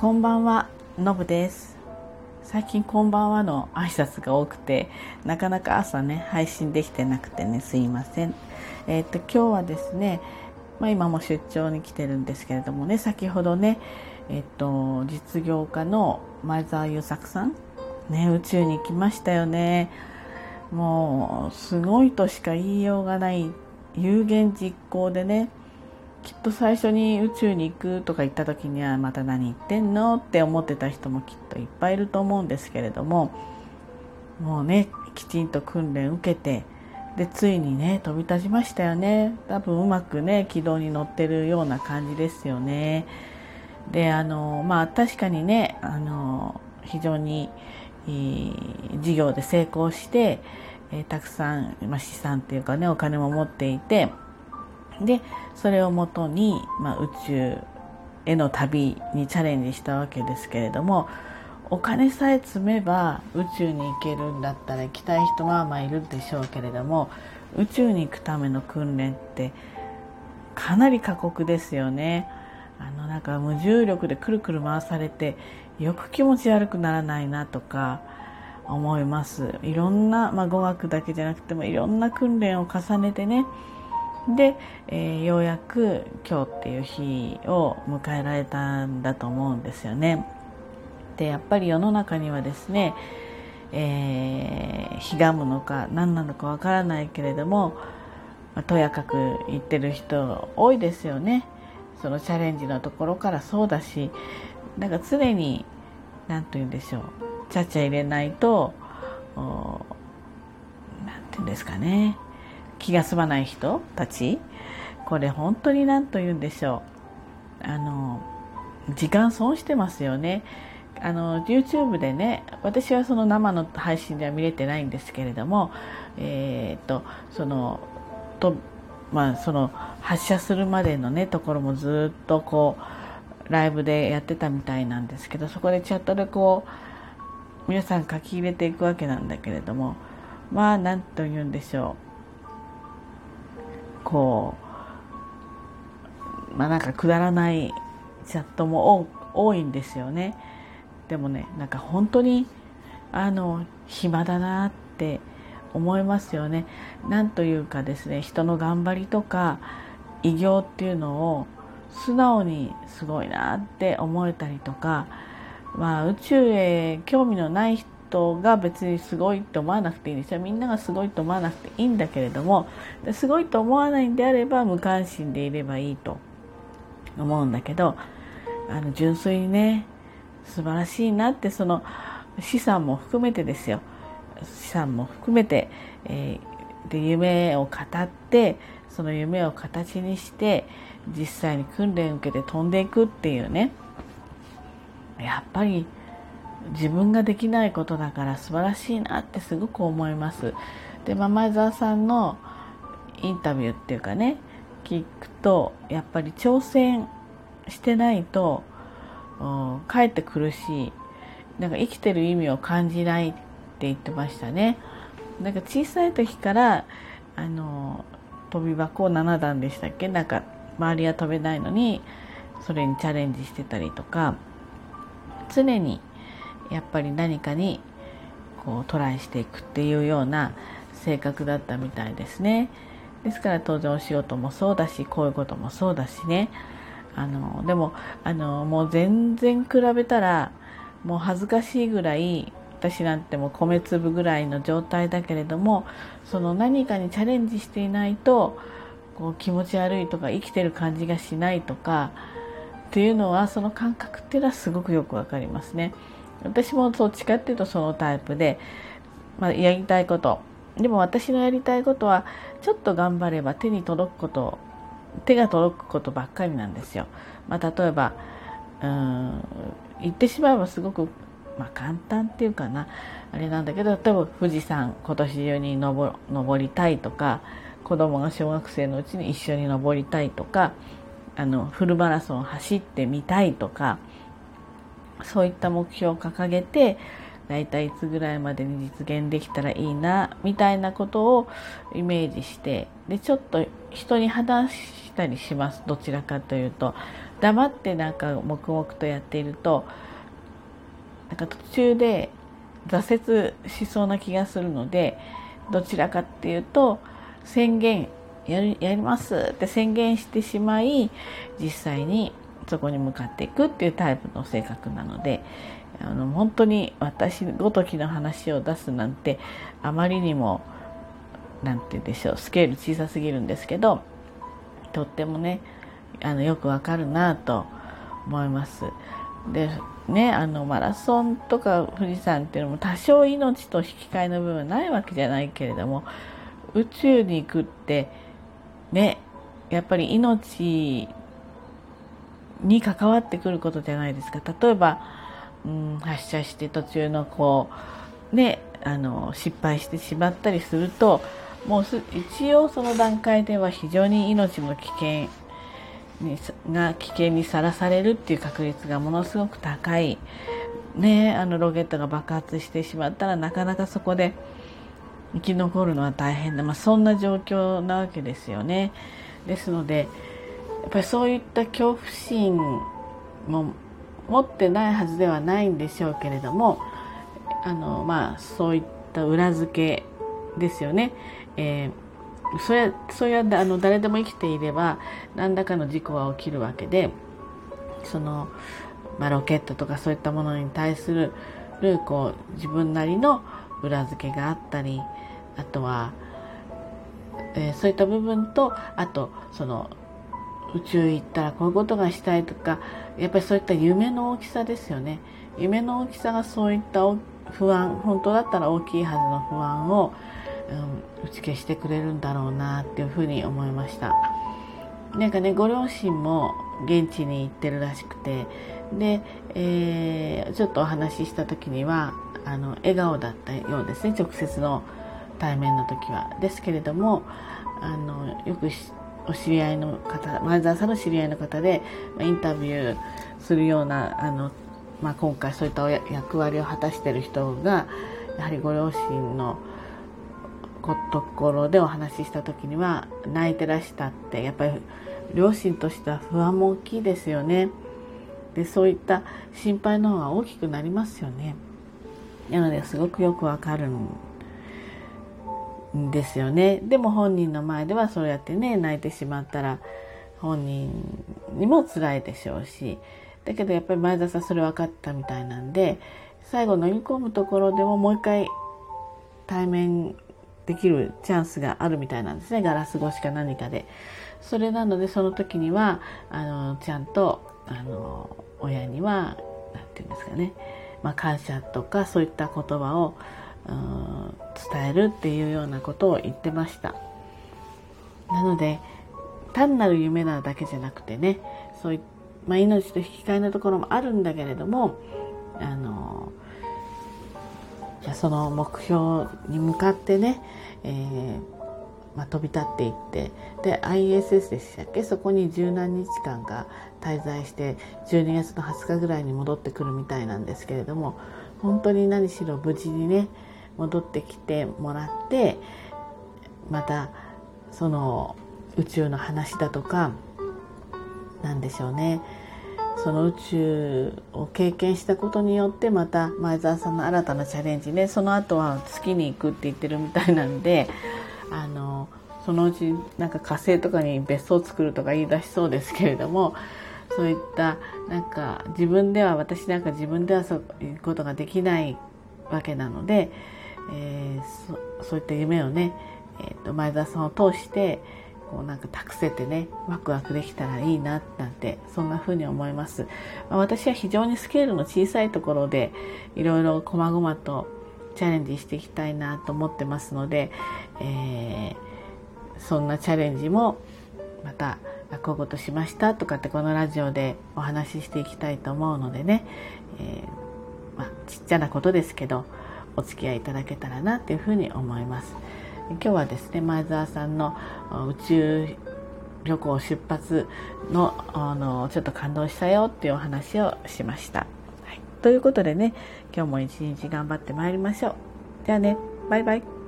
こんばんは、のぶです。最近こんばんはの挨拶が多くて、なかなか朝ね、配信できてなくてね、すいません。えっ、と、今日はですね、まあ今も出張に来てるんですけれどもね、先ほどね、えっ、と、実業家の前澤友作さん、ね、宇宙に行きましたよね。もう、すごいとしか言いようがない有言実行でね、きっと最初に宇宙に行くとか言った時にはまた何言ってんのって思ってた人もきっといっぱいいると思うんですけれどももうねきちんと訓練受けてでついにね飛び立ちましたよね。多分うまくね軌道に乗ってるような感じですよね。であのまあ確かにねあの非常に事業で成功して、えー、たくさん、まあ、資産っていうかねお金も持っていてでそれをもとに、まあ、宇宙への旅にチャレンジしたわけですけれどもお金さえ積めば宇宙に行けるんだったら行きたい人はまあいるでしょうけれども宇宙に行くための訓練ってかなり過酷ですよね。あのなんか無重力でくるくる回されてよく気持ち悪くならないなとか思いますいろんな、まあ、語学だけじゃなくてもいろんな訓練を重ねてねで、えー、ようやく今日っていう日を迎えられたんだと思うんですよね。でやっぱり世の中にはですね、えー、ひがむのか何なのかわからないけれども、まあ、とやかく言ってる人多いですよね。そのチャレンジのところからそうだしなんか常に何と言うんでしょうちゃちゃ入れないと何て言うんですかね気が済まない人たちこれ本当に何と言うんでしょう。あの時間損してますよね。あの YouTube でね私はその生の配信では見れてないんですけれどもえー、っとそのとまあその発射するまでのねところもずっとこうライブでやってたみたいなんですけどそこでチャットでこう皆さん書き入れていくわけなんだけれどもまあ何と言うんでしょう。こうまあなんかくだらないチャットも多いんですよね。でもねなんか本当にあの暇だなって思いますよね。なんというかですね人の頑張りとか偉業っていうのを素直にすごいなって思えたりとか、まあ、宇宙へ興味のない人が別にすごいと思わなくていいんですよ。みんながすごいと思わなくていいんだけれどもすごいと思わないんであれば無関心でいればいいと思うんだけどあの純粋にね素晴らしいなってその資産も含めてですよ。資産も含めて、えー、で夢を語ってその夢を形にして実際に訓練を受けて飛んでいくっていうね。やっぱり自分ができないことだから素晴らしいなってすごく思います。で、まあ、前澤さんのインタビューっていうかね聞くとやっぱり挑戦してないとかえって苦しい。なんか生きてる意味を感じないって言ってましたね。なんか小さい時からあの飛び箱を7段でしたっけ？なんか周りは飛べないのにそれにチャレンジしてたりとか常にやっぱり何かにこうトライしていくっていうような性格だったみたいですねですから当然お仕事もそうだしこういうこともそうだしねあのでもあのもう全然比べたらもう恥ずかしいぐらい私なんても米粒ぐらいの状態だけれどもその何かにチャレンジしていないとこう気持ち悪いとか生きてる感じがしないとかっていうのはその感覚っていうのはすごくよくわかりますね。私もどっちかっていうとそのタイプで、まあ、やりたいことでも私のやりたいことはちょっと頑張れば手に届くこと手が届くことばっかりなんですよ。まあ、例えばうん言ってしまえばすごくまあ、簡単っていうかなあれなんだけど例えば富士山今年中に登登りたいとか子供が小学生のうちに一緒に登りたいとかあのフルマラソン走ってみたいとかそういった目標を掲げてだいたいいつぐらいまでに実現できたらいいなみたいなことをイメージしてでちょっと人に話したりします。どちらかというと。黙ってなんか黙々とやっているとなんか途中で挫折しそうな気がするのでどちらかっていうと宣言やりやりますって宣言してしまい実際にそこに向かっていくっていうタイプの性格なのであの本当に私ごときの話を出すなんてあまりにも何て言うんでしょうスケール小さすぎるんですけどとってもねあのよくわかるなと思います。でねあのマラソンとか富士山っていうのも多少命と引き換えの部分ないわけじゃないけれども宇宙に行くってねやっぱり命に関わってくることじゃないですか例えば、うん、発射して途中のこうねあの失敗してしまったりするともう一応その段階では非常に命の危険にが危険にさらされるっていう確率がものすごく高い、ね、あのロケットが爆発してしまったらなかなかそこで生き残るのは大変で、まあ、そんな状況なわけですよね。ですのでやっぱりそういった恐怖心も持ってないはずではないんでしょうけれどもあの、まあ、そういった裏付けですよね。えーそれそれはあの誰でも生きていれば何らかの事故は起きるわけでその、まあ、ロケットとかそういったものに対するこう自分なりの裏付けがあったりあとは、えー、そういった部分とあとその宇宙行ったらこういうことがしたいとかやっぱりそういった夢の大きさですよね。夢の大きさがそういった不安本当だったら大きいはずの不安をうん、打ち消してくれるんだろうなっていうふうに思いました。なんかねご両親も現地に行ってるらしくてで、えー、ちょっとお話しした時にはあの笑顔だったようですね直接の対面の時は。ですけれどもあのよくお知り合いの方前澤さんの知り合いの方でインタビューするようなあの、まあ、今回そういった役割を果たしている人がやはりご両親のところでお話しした時には泣いてらしたってやっぱり両親としては不安も大きいですよね。でそういった心配の方が大きくなりますよね。なのですごくよくわかるんですよね。でも本人の前ではそうやってね泣いてしまったら本人にも辛いでしょうし。だけどやっぱり前田さんそれ分かったみたいなんで最後飲み込むところでももう一回対面できるチャンスがあるみたいなんですね。ガラス越しか何かで。それなのでその時にはあのちゃんとあの親には何て言うんですかね、まあ、感謝とかそういった言葉を伝えるっていうようなことを言ってました。なので単なる夢なだけじゃなくてねそういまあ、命と引き換えのところもあるんだけれどもあのその目標に向かってね、えー、まあ、飛び立っていってで ISS でしたっけ？そこに十何日間か滞在して12月の20日ぐらいに戻ってくるみたいなんですけれども本当に何しろ無事にね戻ってきてもらってまたその宇宙の話だとか何でしょうね。その宇宙を経験したことによってまた前澤さんの新たなチャレンジね。その後は月に行くって言ってるみたいなんであのそのうちなんか火星とかに別荘を作るとか言い出しそうですけれどもそういったなんか自分では私なんか自分ではそういうことができないわけなので、えー、そういった夢をね、えー、と前澤さんを通してこうなんか託せてねワクワクできたらいいななんてそんな風に思います、まあ、私は非常にスケールの小さいところでいろいろ細々とチャレンジしていきたいなと思ってますので、えー、そんなチャレンジもまたこういうことしましたとかってこのラジオでお話ししていきたいと思うのでね、えー、まあ、ちっちゃなことですけどお付き合いいただけたらなっていうふうに思います。今日はですね前澤さんの宇宙旅行出発のあのちょっと感動したよっていうお話をしました。はいということでね今日も一日頑張ってまいりましょうじゃあねバイバイ